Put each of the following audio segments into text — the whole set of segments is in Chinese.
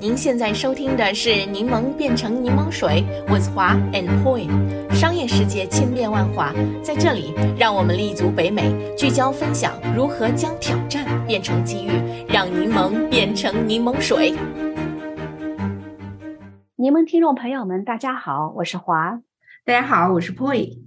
您现在收听的是《柠檬变成柠檬水》，with 华 and Poi。商业世界千变万化，在这里，让我们立足北美，聚焦分享如何将挑战变成机遇，让柠檬变成柠檬水。柠檬听众朋友们，大家好，我是华。大家好，我是 Poi。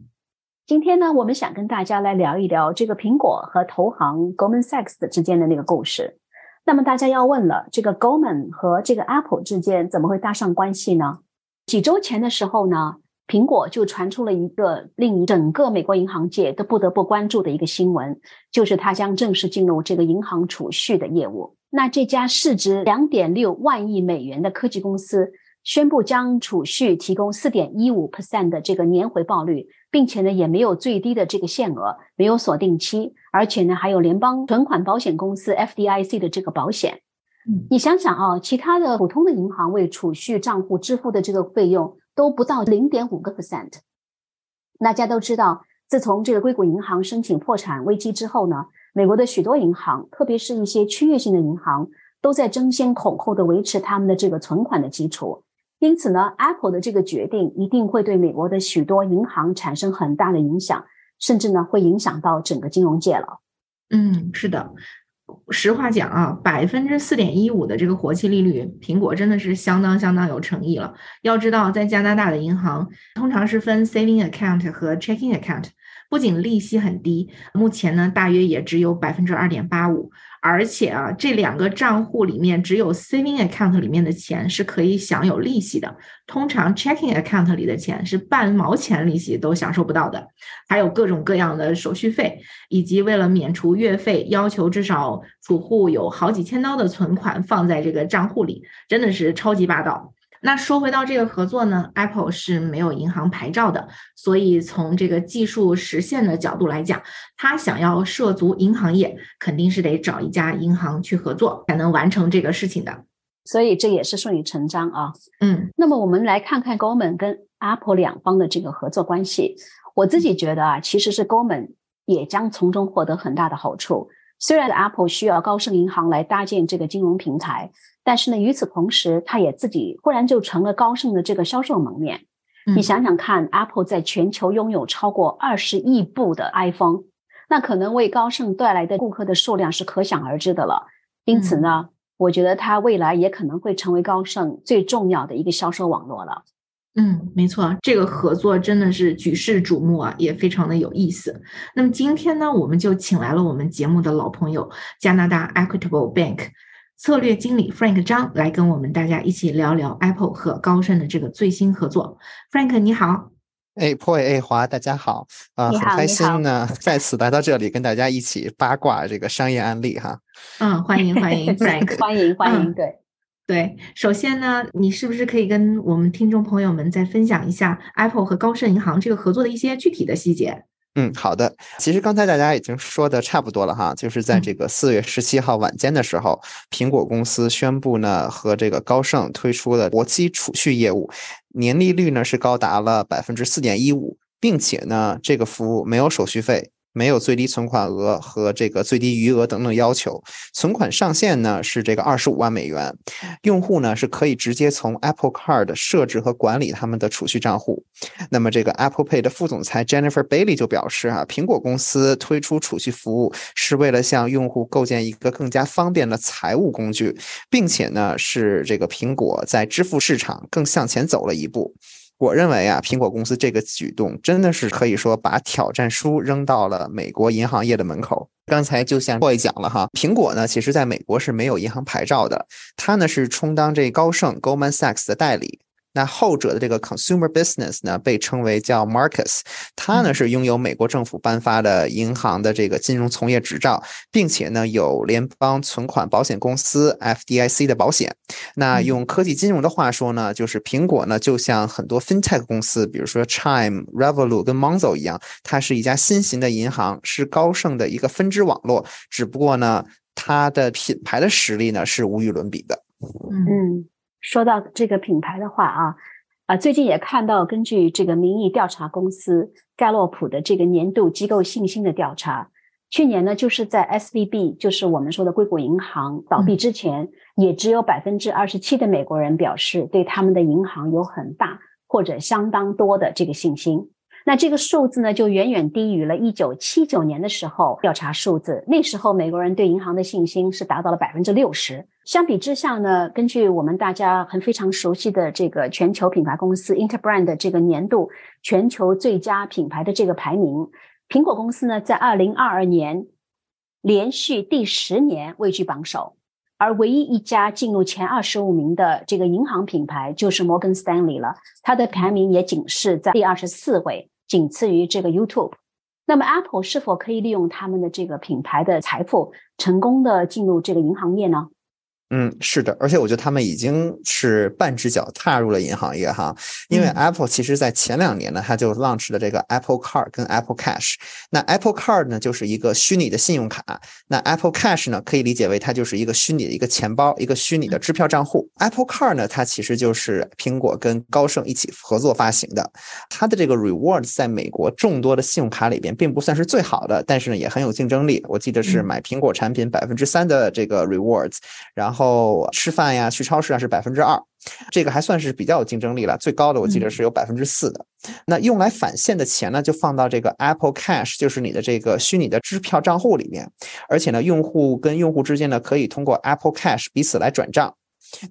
今天呢，我们想跟大家来聊一聊这个苹果和投行 Goldman Sachs 之间的那个故事。那么大家要问了，这个 Goldman 和这个 Apple 之间怎么会搭上关系呢？几周前的时候呢，苹果就传出了一个令整个美国银行界都不得不关注的一个新闻，就是它将正式进入这个银行储蓄的业务。那这家市值两点六万亿美元的科技公司。宣布将储蓄提供四点一五 percent 的这个年回报率，并且呢也没有最低的这个限额，没有锁定期，而且呢还有联邦存款保险公司 FDIC 的这个保险。嗯，你想想啊，其他的普通的银行为储蓄账户支付的这个费用都不到零点五个 percent。大家都知道，自从这个硅谷银行申请破产危机之后呢，美国的许多银行，特别是一些区域性的银行，都在争先恐后的维持他们的这个存款的基础。因此呢，Apple 的这个决定一定会对美国的许多银行产生很大的影响，甚至呢会影响到整个金融界了。嗯，是的，实话讲啊，百分之四点一五的这个活期利率，苹果真的是相当相当有诚意了。要知道，在加拿大的银行通常是分 saving account 和 checking account，不仅利息很低，目前呢大约也只有百分之二点八五。而且啊，这两个账户里面只有 saving account 里面的钱是可以享有利息的，通常 checking account 里的钱是半毛钱利息都享受不到的，还有各种各样的手续费，以及为了免除月费，要求至少储户有好几千刀的存款放在这个账户里，真的是超级霸道。那说回到这个合作呢，Apple 是没有银行牌照的，所以从这个技术实现的角度来讲，他想要涉足银行业，肯定是得找一家银行去合作，才能完成这个事情的。所以这也是顺理成章啊。嗯，那么我们来看看 Goldman 跟 Apple 两方的这个合作关系。我自己觉得啊，其实是 Goldman 也将从中获得很大的好处。虽然 Apple 需要高盛银行来搭建这个金融平台。但是呢，与此同时，它也自己忽然就成了高盛的这个销售门面。你想想看，Apple 在全球拥有超过二十亿部的 iPhone，那可能为高盛带来的顾客的数量是可想而知的了。因此呢，我觉得它未来也可能会成为高盛最重要的一个销售网络了。嗯，没错，这个合作真的是举世瞩目啊，也非常的有意思。那么今天呢，我们就请来了我们节目的老朋友加拿大 Equitable Bank。策略经理 Frank 张来跟我们大家一起聊聊 Apple 和高盛的这个最新合作。Frank 你好，哎，Poy 哎华大家好啊，很开心呢，再次来到这里跟大家一起八卦这个商业案例哈。嗯，欢迎欢迎 Frank，欢迎欢迎，对对。首先呢，你是不是可以跟我们听众朋友们再分享一下 Apple 和高盛银行这个合作的一些具体的细节？嗯，好的。其实刚才大家已经说的差不多了哈，就是在这个四月十七号晚间的时候，苹果公司宣布呢和这个高盛推出了活期储蓄业务，年利率呢是高达了百分之四点一五，并且呢这个服务没有手续费。没有最低存款额和这个最低余额等等要求，存款上限呢是这个二十五万美元，用户呢是可以直接从 Apple Card 设置和管理他们的储蓄账户。那么这个 Apple Pay 的副总裁 Jennifer Bailey 就表示啊，苹果公司推出储蓄服务是为了向用户构建一个更加方便的财务工具，并且呢是这个苹果在支付市场更向前走了一步。我认为啊，苹果公司这个举动真的是可以说把挑战书扔到了美国银行业的门口。刚才就像 Boy 讲了哈，苹果呢，其实在美国是没有银行牌照的，它呢是充当这高盛 Goldman Sachs 的代理。那后者的这个 consumer business 呢，被称为叫 Marcus，它呢是拥有美国政府颁发的银行的这个金融从业执照，并且呢有联邦存款保险公司 FDIC 的保险。那用科技金融的话说呢，就是苹果呢就像很多 fintech 公司，比如说 Chime、Revolut 跟 Monzo 一样，它是一家新型的银行，是高盛的一个分支网络。只不过呢，它的品牌的实力呢是无与伦比的。嗯。说到这个品牌的话啊，啊，最近也看到根据这个民意调查公司盖洛普的这个年度机构信心的调查，去年呢，就是在 SVB，就是我们说的硅谷银行倒闭之前，也只有百分之二十七的美国人表示对他们的银行有很大或者相当多的这个信心。那这个数字呢，就远远低于了一九七九年的时候调查数字。那时候美国人对银行的信心是达到了百分之六十。相比之下呢，根据我们大家很非常熟悉的这个全球品牌公司 Interbrand 这个年度全球最佳品牌的这个排名，苹果公司呢在二零二二年连续第十年位居榜首。而唯一一家进入前二十五名的这个银行品牌就是摩根斯丹利了，它的排名也仅是在第二十四位。仅次于这个 YouTube，那么 Apple 是否可以利用他们的这个品牌的财富，成功的进入这个银行业呢？嗯，是的，而且我觉得他们已经是半只脚踏入了银行业哈，因为 Apple 其实在前两年呢，它就 launch 了这个 Apple Card 跟 Apple Cash。那 Apple Card 呢，就是一个虚拟的信用卡；那 Apple Cash 呢，可以理解为它就是一个虚拟的一个钱包，一个虚拟的支票账户。Apple Card 呢，它其实就是苹果跟高盛一起合作发行的，它的这个 rewards 在美国众多的信用卡里边并不算是最好的，但是呢，也很有竞争力。我记得是买苹果产品百分之三的这个 rewards，然后。后吃饭呀，去超市啊是百分之二，这个还算是比较有竞争力了。最高的我记得是有百分之四的。那用来返现的钱呢，就放到这个 Apple Cash，就是你的这个虚拟的支票账户里面。而且呢，用户跟用户之间呢，可以通过 Apple Cash 彼此来转账。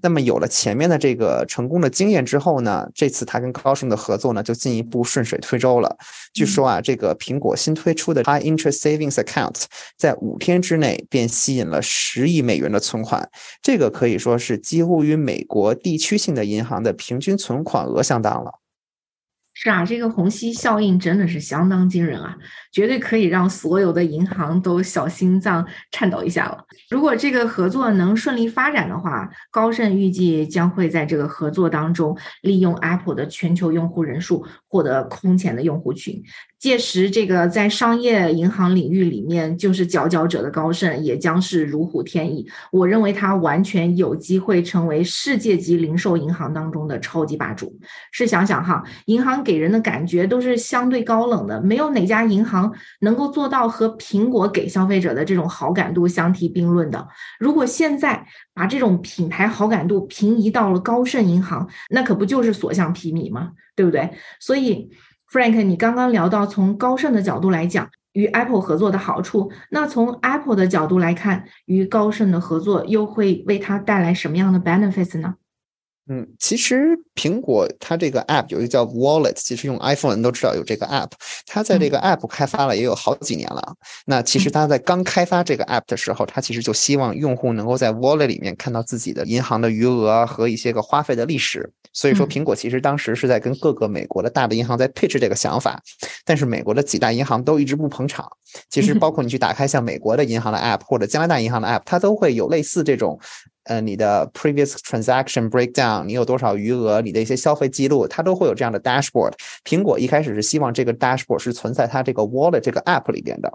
那么有了前面的这个成功的经验之后呢，这次他跟高盛的合作呢就进一步顺水推舟了。据说啊，这个苹果新推出的 High Interest Savings Account 在五天之内便吸引了十亿美元的存款，这个可以说是几乎与美国地区性的银行的平均存款额相当了。是啊，这个虹吸效应真的是相当惊人啊，绝对可以让所有的银行都小心脏颤抖一下了。如果这个合作能顺利发展的话，高盛预计将会在这个合作当中利用 Apple 的全球用户人数获得空前的用户群。届时，这个在商业银行领域里面就是佼佼者的高盛也将是如虎添翼。我认为它完全有机会成为世界级零售银行当中的超级霸主。试想想哈，银行给人的感觉都是相对高冷的，没有哪家银行能够做到和苹果给消费者的这种好感度相提并论的。如果现在把这种品牌好感度平移到了高盛银行，那可不就是所向披靡吗？对不对？所以。Frank，你刚刚聊到从高盛的角度来讲与 Apple 合作的好处，那从 Apple 的角度来看，与高盛的合作又会为它带来什么样的 benefits 呢？嗯，其实苹果它这个 app 有一个叫 Wallet，其实用 iPhone 人都知道有这个 app。它在这个 app 开发了也有好几年了。那其实它在刚开发这个 app 的时候，它其实就希望用户能够在 Wallet 里面看到自己的银行的余额和一些个花费的历史。所以说，苹果其实当时是在跟各个美国的大的银行在 pitch 这个想法，但是美国的几大银行都一直不捧场。其实包括你去打开像美国的银行的 app 或者加拿大银行的 app，它都会有类似这种。呃，你的 previous transaction breakdown，你有多少余额，你的一些消费记录，它都会有这样的 dashboard。苹果一开始是希望这个 dashboard 是存在它这个 wallet 这个 app 里边的，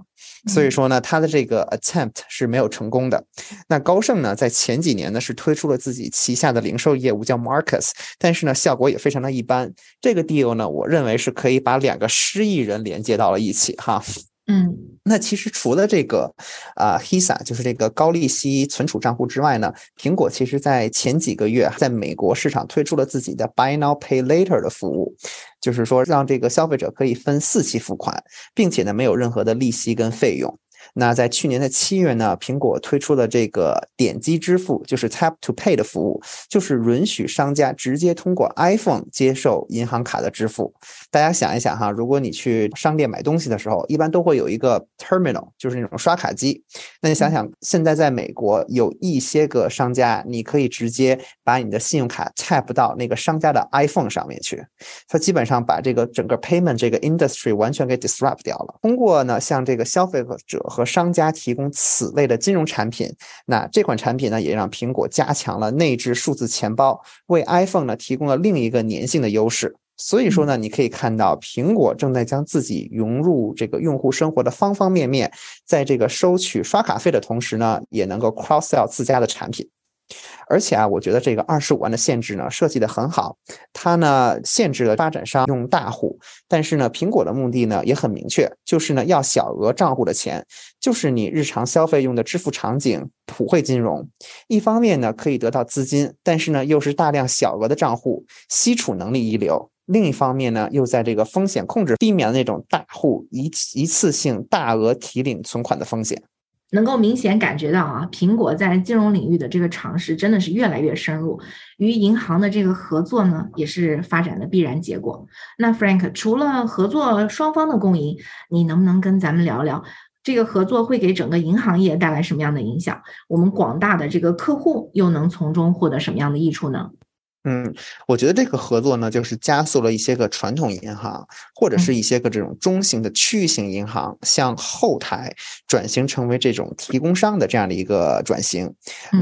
所以说呢，它的这个 attempt 是没有成功的。那高盛呢，在前几年呢是推出了自己旗下的零售业务叫 Marcus，但是呢效果也非常的一般。这个 deal 呢，我认为是可以把两个失忆人连接到了一起哈。嗯，那其实除了这个啊，HISA 就是这个高利息存储账户之外呢，苹果其实在前几个月在美国市场推出了自己的 Buy Now Pay Later 的服务，就是说让这个消费者可以分四期付款，并且呢没有任何的利息跟费用。那在去年的七月呢，苹果推出了这个点击支付，就是 Tap to Pay 的服务，就是允许商家直接通过 iPhone 接受银行卡的支付。大家想一想哈，如果你去商店买东西的时候，一般都会有一个 terminal，就是那种刷卡机。那你想想，现在在美国有一些个商家，你可以直接把你的信用卡 tap 到那个商家的 iPhone 上面去，它基本上把这个整个 payment 这个 industry 完全给 disrupt 掉了。通过呢，像这个消费者和商家提供此类的金融产品，那这款产品呢，也让苹果加强了内置数字钱包，为 iPhone 呢提供了另一个粘性的优势。所以说呢，你可以看到苹果正在将自己融入这个用户生活的方方面面，在这个收取刷卡费的同时呢，也能够 cross sell 自家的产品。而且啊，我觉得这个二十五万的限制呢，设计的很好。它呢限制了发展商用大户，但是呢，苹果的目的呢也很明确，就是呢要小额账户的钱，就是你日常消费用的支付场景，普惠金融。一方面呢可以得到资金，但是呢又是大量小额的账户，吸储能力一流。另一方面呢，又在这个风险控制避免了那种大户一一次性大额提领存款的风险。能够明显感觉到啊，苹果在金融领域的这个尝试真的是越来越深入，与银行的这个合作呢，也是发展的必然结果。那 Frank，除了合作双方的共赢，你能不能跟咱们聊聊这个合作会给整个银行业带来什么样的影响？我们广大的这个客户又能从中获得什么样的益处呢？嗯，我觉得这个合作呢，就是加速了一些个传统银行或者是一些个这种中型的区域性银行向后台转型成为这种提供商的这样的一个转型。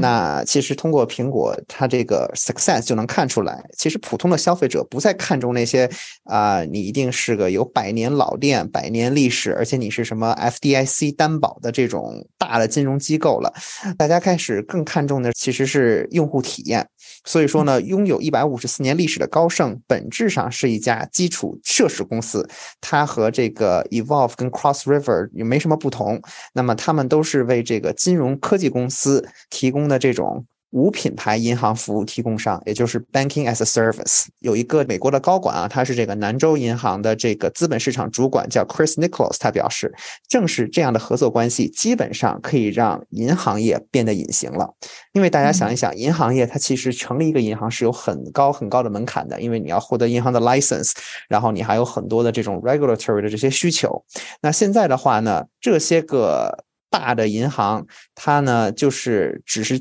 那其实通过苹果它这个 success 就能看出来，其实普通的消费者不再看重那些啊，你一定是个有百年老店、百年历史，而且你是什么 FDIC 担保的这种大的金融机构了。大家开始更看重的其实是用户体验。所以说呢，拥有一百五十四年历史的高盛，本质上是一家基础设施公司，它和这个 Evolve 跟 Cross River 也没什么不同。那么，他们都是为这个金融科技公司提供的这种。无品牌银行服务提供商，也就是 Banking as a Service，有一个美国的高管啊，他是这个南州银行的这个资本市场主管，叫 Chris Nicholas。他表示，正是这样的合作关系，基本上可以让银行业变得隐形了。因为大家想一想，银行业它其实成立一个银行是有很高很高的门槛的，因为你要获得银行的 license，然后你还有很多的这种 regulatory 的这些需求。那现在的话呢，这些个大的银行，它呢就是只是。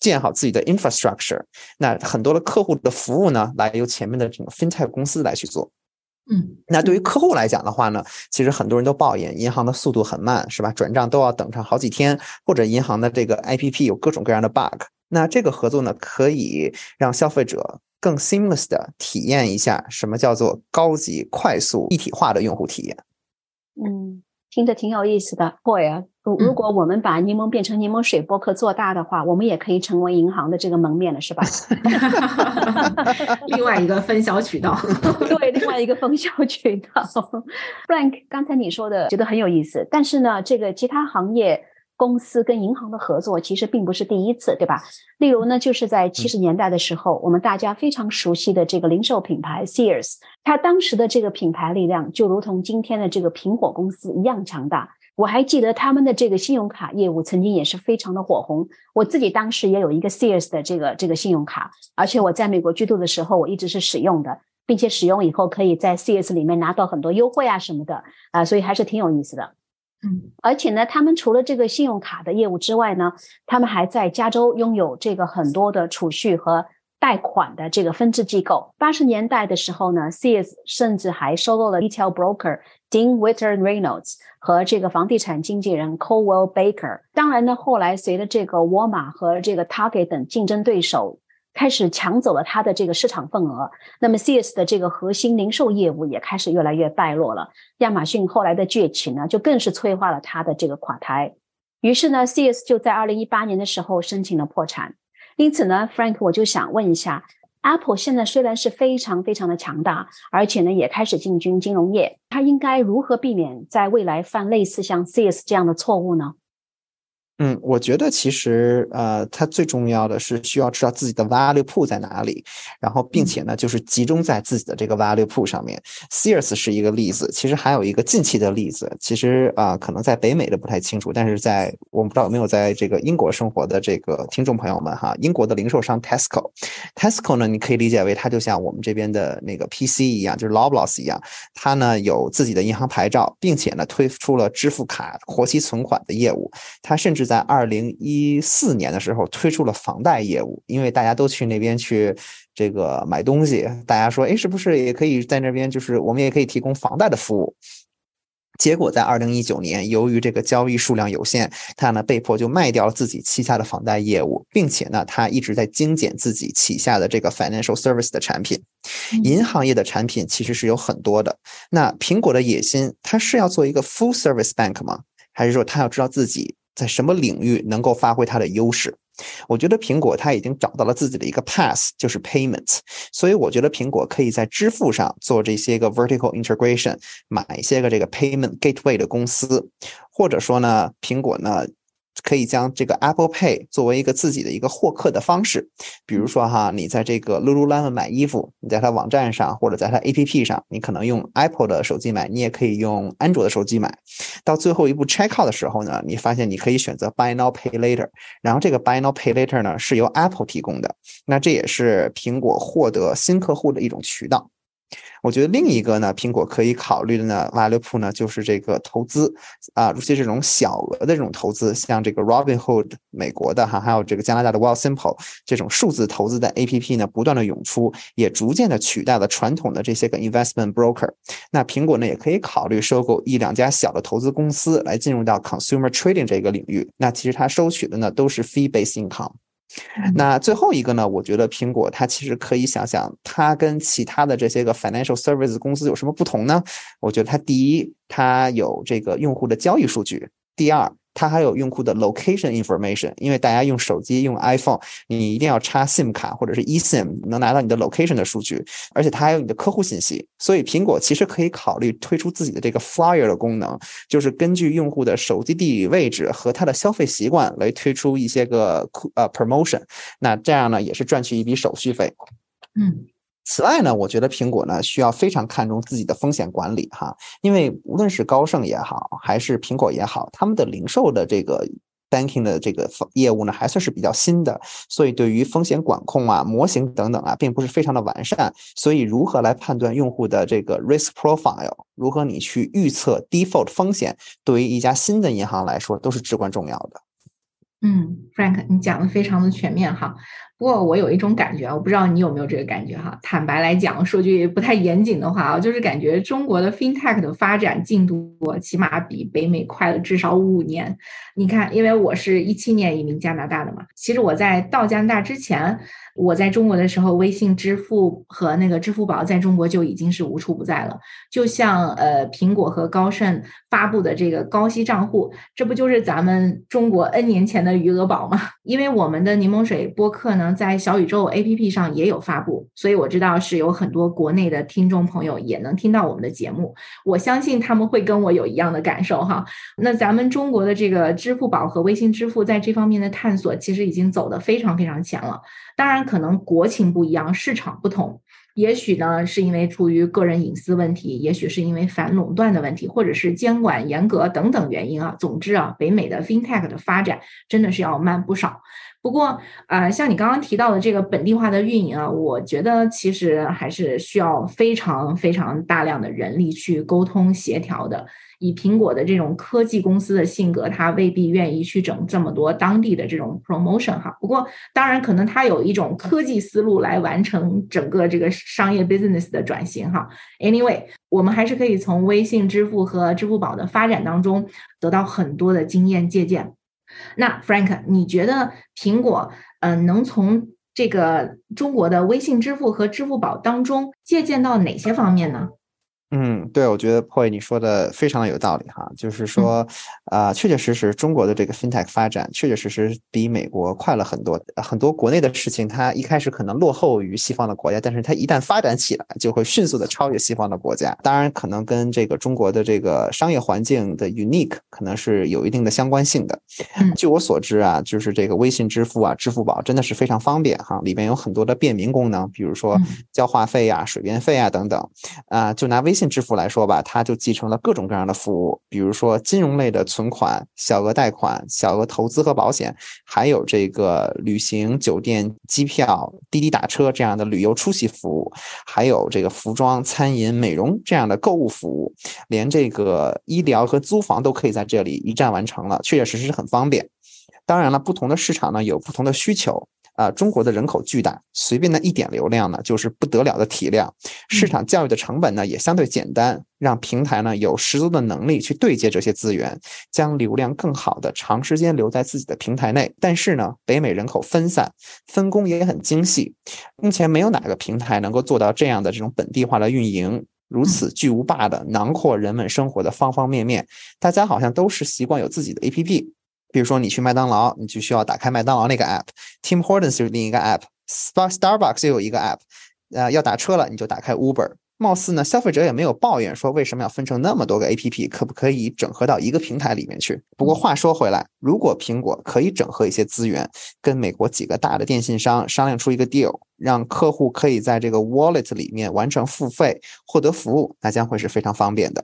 建好自己的 infrastructure，那很多的客户的服务呢，来由前面的这种 fintech 公司来去做。嗯，那对于客户来讲的话呢，其实很多人都抱怨银行的速度很慢，是吧？转账都要等上好几天，或者银行的这个 APP 有各种各样的 bug。那这个合作呢，可以让消费者更 seamless 的体验一下什么叫做高级、快速、一体化的用户体验。嗯。听着挺有意思的，Boy 啊，如如果我们把柠檬变成柠檬水播客做大的话，我们也可以成为银行的这个门面了，是吧？另外一个分销渠道，对，另外一个分销渠道。Frank，刚才你说的觉得很有意思，但是呢，这个其他行业。公司跟银行的合作其实并不是第一次，对吧？例如呢，就是在七十年代的时候，我们大家非常熟悉的这个零售品牌 Sears，它当时的这个品牌力量就如同今天的这个苹果公司一样强大。我还记得他们的这个信用卡业务曾经也是非常的火红。我自己当时也有一个 Sears 的这个这个信用卡，而且我在美国居住的时候，我一直是使用的，并且使用以后可以在 Sears 里面拿到很多优惠啊什么的啊，所以还是挺有意思的。嗯，而且呢，他们除了这个信用卡的业务之外呢，他们还在加州拥有这个很多的储蓄和贷款的这个分支机构。八十年代的时候呢，Sears 甚至还收购了 retail broker Dean Witter Reynolds 和这个房地产经纪人 Colwell Baker。当然呢，后来随着这个沃尔玛和这个 Target 等竞争对手。开始抢走了它的这个市场份额，那么 CS 的这个核心零售业务也开始越来越败落了。亚马逊后来的崛起呢，就更是催化了它的这个垮台。于是呢，CS 就在二零一八年的时候申请了破产。因此呢，Frank，我就想问一下，Apple 现在虽然是非常非常的强大，而且呢也开始进军金融业，它应该如何避免在未来犯类似像 CS 这样的错误呢？嗯，我觉得其实呃，它最重要的是需要知道自己的 value pool 在哪里，然后并且呢，就是集中在自己的这个 value pool 上面。Sears 是一个例子，其实还有一个近期的例子，其实啊，可能在北美的不太清楚，但是在我不知道有没有在这个英国生活的这个听众朋友们哈，英国的零售商 Tesco，Tesco 呢，你可以理解为它就像我们这边的那个 PC 一样，就是 Loblaws 一样，它呢有自己的银行牌照，并且呢推出了支付卡活期存款的业务，它甚至。在二零一四年的时候推出了房贷业务，因为大家都去那边去这个买东西，大家说，哎，是不是也可以在那边，就是我们也可以提供房贷的服务？结果在二零一九年，由于这个交易数量有限，他呢被迫就卖掉了自己旗下的房贷业务，并且呢，他一直在精简自己旗下的这个 financial service 的产品。银行业的产品其实是有很多的。那苹果的野心，它是要做一个 full service bank 吗？还是说他要知道自己？在什么领域能够发挥它的优势？我觉得苹果它已经找到了自己的一个 pass，就是 payments 所以我觉得苹果可以在支付上做这些个 vertical integration，买一些个这个 payment gateway 的公司，或者说呢，苹果呢。可以将这个 Apple Pay 作为一个自己的一个获客的方式，比如说哈，你在这个 Lululemon 买衣服，你在它网站上或者在它 APP 上，你可能用 Apple 的手机买，你也可以用安卓的手机买。到最后一步 checkout 的时候呢，你发现你可以选择 Buy Now Pay Later，然后这个 Buy Now Pay Later 呢是由 Apple 提供的，那这也是苹果获得新客户的一种渠道。我觉得另一个呢，苹果可以考虑的呢，value pool 呢，就是这个投资啊，尤其这种小额的这种投资，像这个 Robinhood 美国的哈，还有这个加拿大的 Wealthsimple 这种数字投资的 APP 呢，不断的涌出，也逐渐的取代了传统的这些个 investment broker。那苹果呢，也可以考虑收购一两家小的投资公司，来进入到 consumer trading 这个领域。那其实它收取的呢，都是 fee-based income。那最后一个呢？我觉得苹果它其实可以想想，它跟其他的这些个 financial service 公司有什么不同呢？我觉得它第一，它有这个用户的交易数据；第二。它还有用户的 location information，因为大家用手机用 iPhone，你一定要插 SIM 卡或者是 eSIM，能拿到你的 location 的数据，而且它还有你的客户信息。所以苹果其实可以考虑推出自己的这个 Flyer 的功能，就是根据用户的手机地理位置和他的消费习惯来推出一些个呃 promotion。那这样呢，也是赚取一笔手续费。嗯。此外呢，我觉得苹果呢需要非常看重自己的风险管理哈，因为无论是高盛也好，还是苹果也好，他们的零售的这个 banking 的这个业务呢还算是比较新的，所以对于风险管控啊、模型等等啊，并不是非常的完善。所以如何来判断用户的这个 risk profile，如何你去预测 default 风险，对于一家新的银行来说都是至关重要的。嗯，Frank，你讲的非常的全面哈。不过我有一种感觉啊，我不知道你有没有这个感觉哈。坦白来讲，说句不太严谨的话啊，就是感觉中国的 FinTech 的发展进度起码比北美快了至少五年。你看，因为我是一七年移民加拿大的嘛，其实我在到加拿大之前。我在中国的时候，微信支付和那个支付宝在中国就已经是无处不在了。就像呃，苹果和高盛发布的这个高息账户，这不就是咱们中国 N 年前的余额宝吗？因为我们的柠檬水播客呢，在小宇宙 APP 上也有发布，所以我知道是有很多国内的听众朋友也能听到我们的节目。我相信他们会跟我有一样的感受哈。那咱们中国的这个支付宝和微信支付在这方面的探索，其实已经走得非常非常前了。当然，可能国情不一样，市场不同，也许呢是因为出于个人隐私问题，也许是因为反垄断的问题，或者是监管严格等等原因啊。总之啊，北美的 FinTech 的发展真的是要慢不少。不过啊，像你刚刚提到的这个本地化的运营啊，我觉得其实还是需要非常非常大量的人力去沟通协调的。以苹果的这种科技公司的性格，他未必愿意去整这么多当地的这种 promotion 哈。不过，当然可能他有一种科技思路来完成整个这个商业 business 的转型哈。Anyway，我们还是可以从微信支付和支付宝的发展当中得到很多的经验借鉴。那 Frank，你觉得苹果嗯能从这个中国的微信支付和支付宝当中借鉴到哪些方面呢？嗯，对，我觉得 p o y 你说的非常的有道理哈，就是说，啊，确确实实，中国的这个 FinTech 发展确确实实比美国快了很多。很多国内的事情，它一开始可能落后于西方的国家，但是它一旦发展起来，就会迅速的超越西方的国家。当然，可能跟这个中国的这个商业环境的 unique 可能是有一定的相关性的。据我所知啊，就是这个微信支付啊，支付宝真的是非常方便哈，里面有很多的便民功能，比如说交话费呀、水电费啊等等。啊，就拿微信。信支付来说吧，它就继承了各种各样的服务，比如说金融类的存款、小额贷款、小额投资和保险，还有这个旅行、酒店、机票、滴滴打车这样的旅游出行服务，还有这个服装、餐饮、美容这样的购物服务，连这个医疗和租房都可以在这里一站完成了，确确实实很方便。当然了，不同的市场呢有不同的需求。啊，中国的人口巨大，随便的一点流量呢，就是不得了的体量。市场教育的成本呢，也相对简单，让平台呢有十足的能力去对接这些资源，将流量更好的长时间留在自己的平台内。但是呢，北美人口分散，分工也很精细，目前没有哪个平台能够做到这样的这种本地化的运营，如此巨无霸的囊括人们生活的方方面面。大家好像都是习惯有自己的 APP。比如说你去麦当劳，你就需要打开麦当劳那个 app；Tim Hortons 就是另一个 app；Star Starbucks 又有一个 app。呃，要打车了，你就打开 Uber。貌似呢，消费者也没有抱怨说为什么要分成那么多个 APP，可不可以整合到一个平台里面去？不过话说回来，如果苹果可以整合一些资源，跟美国几个大的电信商商量出一个 deal，让客户可以在这个 Wallet 里面完成付费，获得服务，那将会是非常方便的。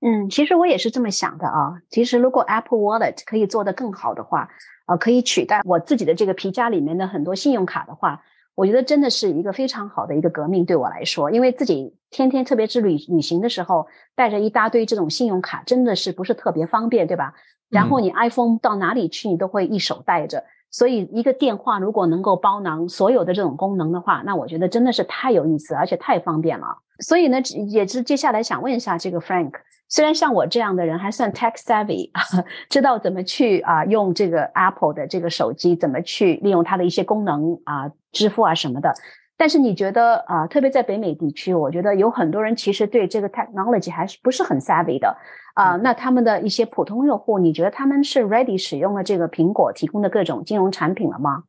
嗯，其实我也是这么想的啊。其实如果 Apple Wallet 可以做得更好的话，呃，可以取代我自己的这个皮夹里面的很多信用卡的话。我觉得真的是一个非常好的一个革命，对我来说，因为自己天天特别是旅旅行的时候，带着一大堆这种信用卡，真的是不是特别方便，对吧？然后你 iPhone 到哪里去，你都会一手带着，所以一个电话如果能够包囊所有的这种功能的话，那我觉得真的是太有意思，而且太方便了。所以呢，也是接下来想问一下这个 Frank。虽然像我这样的人还算 tech savvy，知道怎么去啊用这个 Apple 的这个手机，怎么去利用它的一些功能啊支付啊什么的，但是你觉得啊，特别在北美地区，我觉得有很多人其实对这个 technology 还是不是很 savvy 的啊。那他们的一些普通用户，你觉得他们是 ready 使用了这个苹果提供的各种金融产品了吗？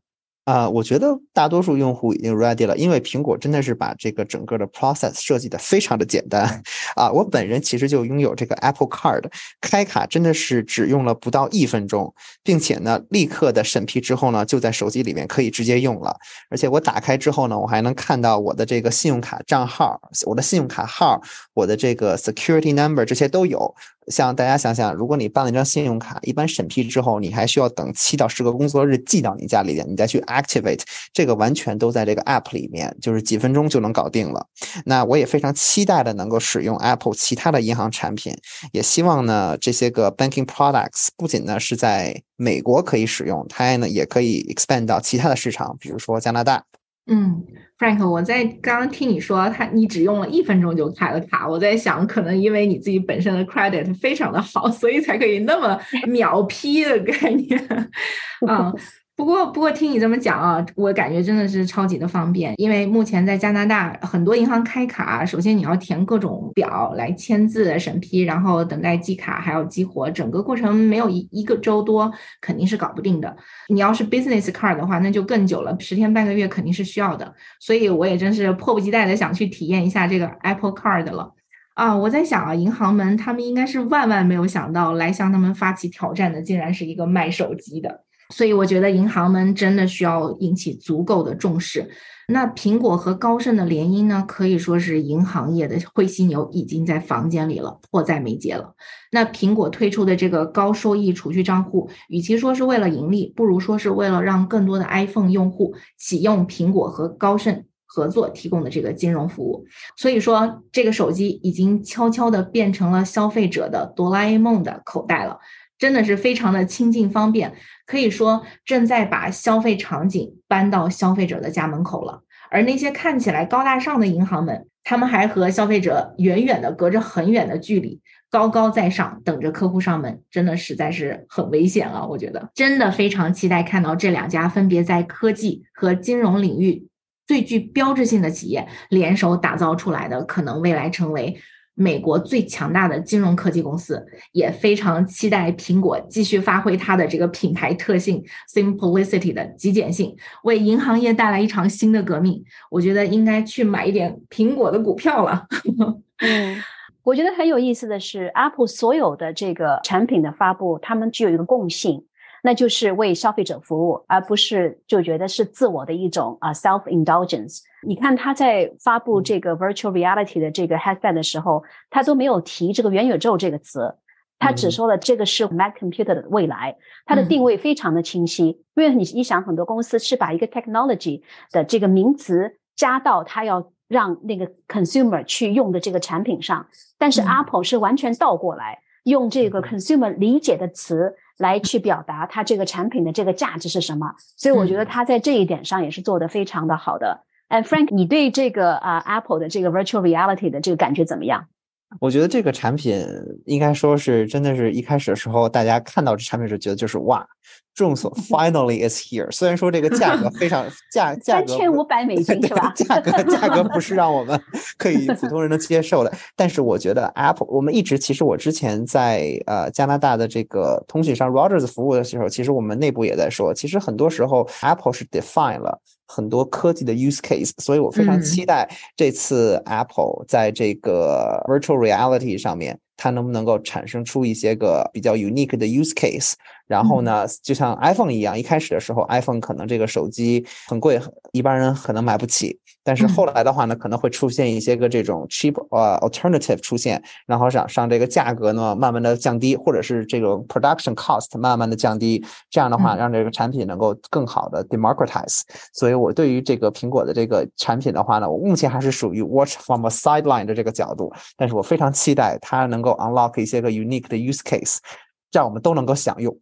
啊，我觉得大多数用户已经 ready 了，因为苹果真的是把这个整个的 process 设计的非常的简单啊。我本人其实就拥有这个 Apple Card，开卡真的是只用了不到一分钟，并且呢，立刻的审批之后呢，就在手机里面可以直接用了。而且我打开之后呢，我还能看到我的这个信用卡账号、我的信用卡号、我的这个 security number 这些都有。像大家想想，如果你办了一张信用卡，一般审批之后，你还需要等七到十个工作日寄到你家里边，你再去 activate，这个完全都在这个 app 里面，就是几分钟就能搞定了。那我也非常期待的能够使用 Apple 其他的银行产品，也希望呢这些个 banking products 不仅呢是在美国可以使用，它呢也可以 expand 到其他的市场，比如说加拿大。嗯，Frank，我在刚刚听你说他你只用了一分钟就开了卡，我在想可能因为你自己本身的 credit 非常的好，所以才可以那么 秒批的概念，嗯。不过，不过听你这么讲啊，我感觉真的是超级的方便。因为目前在加拿大，很多银行开卡，首先你要填各种表来签字审批，然后等待寄卡，还要激活，整个过程没有一一个周多，肯定是搞不定的。你要是 business card 的话，那就更久了，十天半个月肯定是需要的。所以我也真是迫不及待的想去体验一下这个 Apple Card 了。啊，我在想啊，银行们他们应该是万万没有想到，来向他们发起挑战的竟然是一个卖手机的。所以我觉得银行们真的需要引起足够的重视。那苹果和高盛的联姻呢，可以说是银行业的灰犀牛已经在房间里了，迫在眉睫了。那苹果推出的这个高收益储蓄账户，与其说是为了盈利，不如说是为了让更多的 iPhone 用户启用苹果和高盛合作提供的这个金融服务。所以说，这个手机已经悄悄地变成了消费者的哆啦 A 梦的口袋了。真的是非常的亲近方便，可以说正在把消费场景搬到消费者的家门口了。而那些看起来高大上的银行们，他们还和消费者远远的隔着很远的距离，高高在上等着客户上门，真的实在是很危险啊！我觉得真的非常期待看到这两家分别在科技和金融领域最具标志性的企业联手打造出来的，可能未来成为。美国最强大的金融科技公司也非常期待苹果继续发挥它的这个品牌特性 simplicity 的极简性，为银行业带来一场新的革命。我觉得应该去买一点苹果的股票了。嗯，我觉得很有意思的是，Apple 所有的这个产品的发布，他们具有一个共性。那就是为消费者服务，而不是就觉得是自我的一种啊 self indulgence。你看他在发布这个 virtual reality 的这个 headset 的时候，他都没有提这个元宇宙这个词，他只说了这个是 Mac computer 的未来。它的定位非常的清晰，因为你你想很多公司是把一个 technology 的这个名词加到他要让那个 consumer 去用的这个产品上，但是 Apple 是完全倒过来用这个 consumer 理解的词。来去表达它这个产品的这个价值是什么，所以我觉得它在这一点上也是做的非常的好的。哎，Frank，你对这个啊 Apple 的这个 Virtual Reality 的这个感觉怎么样？我觉得这个产品应该说是真的是一开始的时候，大家看到这产品时觉得就是哇，众所 finally is here。虽然说这个价格非常价价格三千五百美金是吧？价格价格不是让我们 可以普通人能接受的。但是我觉得 Apple，我们一直其实我之前在呃加拿大的这个通讯商 Rogers 服务的时候，其实我们内部也在说，其实很多时候 Apple 是 define 了。很多科技的 use case，所以我非常期待这次 Apple 在这个 virtual reality 上面，它能不能够产生出一些个比较 unique 的 use case。然后呢，就像 iPhone 一样，一开始的时候，iPhone 可能这个手机很贵，一般人可能买不起。但是后来的话呢，可能会出现一些个这种 cheap 呃 alternative 出现，然后让上这个价格呢慢慢的降低，或者是这种 production cost 慢慢的降低，这样的话让这个产品能够更好的 democratize。所以我对于这个苹果的这个产品的话呢，我目前还是属于 watch from a sideline 的这个角度，但是我非常期待它能够 unlock 一些个 unique 的 use case，让我们都能够享用。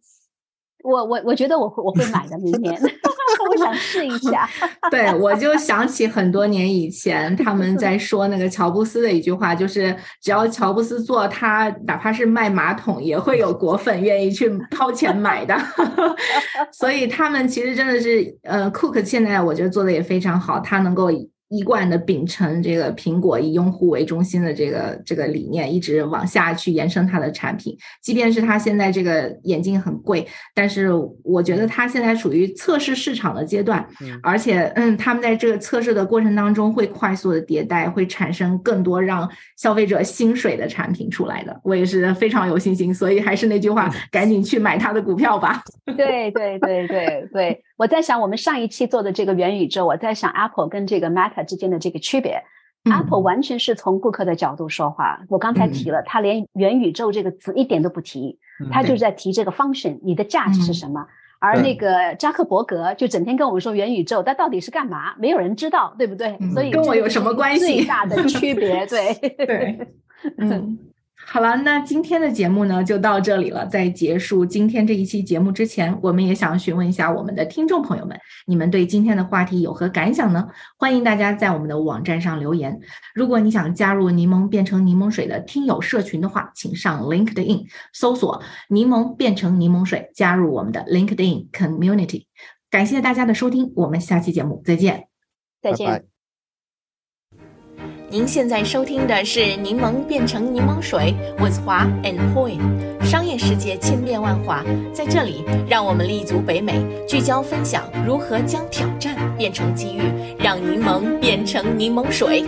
我我我觉得我会我会买的，明年 我想试一下。对，我就想起很多年以前他们在说那个乔布斯的一句话，就是只要乔布斯做，他哪怕是卖马桶，也会有果粉愿意去掏钱买的。所以他们其实真的是，呃，Cook 现在我觉得做的也非常好，他能够。一贯的秉承这个苹果以用户为中心的这个这个理念，一直往下去延伸它的产品。即便是它现在这个眼镜很贵，但是我觉得它现在处于测试市场的阶段，而且嗯，他们在这个测试的过程当中会快速的迭代，会产生更多让消费者心水的产品出来的。我也是非常有信心，所以还是那句话，赶紧去买它的股票吧。对对对对对。我在想，我们上一期做的这个元宇宙，我在想 Apple 跟这个 Meta 之间的这个区别。Apple 完全是从顾客的角度说话。我刚才提了，他连元宇宙这个词一点都不提，他就是在提这个 function，你的价值是什么。而那个扎克伯格就整天跟我们说元宇宙，它到底是干嘛？没有人知道，对不对？所以跟我有什么关系？最大的区别，对 对，嗯。好了，那今天的节目呢就到这里了。在结束今天这一期节目之前，我们也想询问一下我们的听众朋友们，你们对今天的话题有何感想呢？欢迎大家在我们的网站上留言。如果你想加入柠檬变成柠檬水的听友社群的话，请上 LinkedIn 搜索“柠檬变成柠檬水”，加入我们的 LinkedIn Community。感谢大家的收听，我们下期节目再见，再见。您现在收听的是《柠檬变成柠檬水》，with 华 and Point。商业世界千变万化，在这里，让我们立足北美，聚焦分享如何将挑战变成机遇，让柠檬变成柠檬水。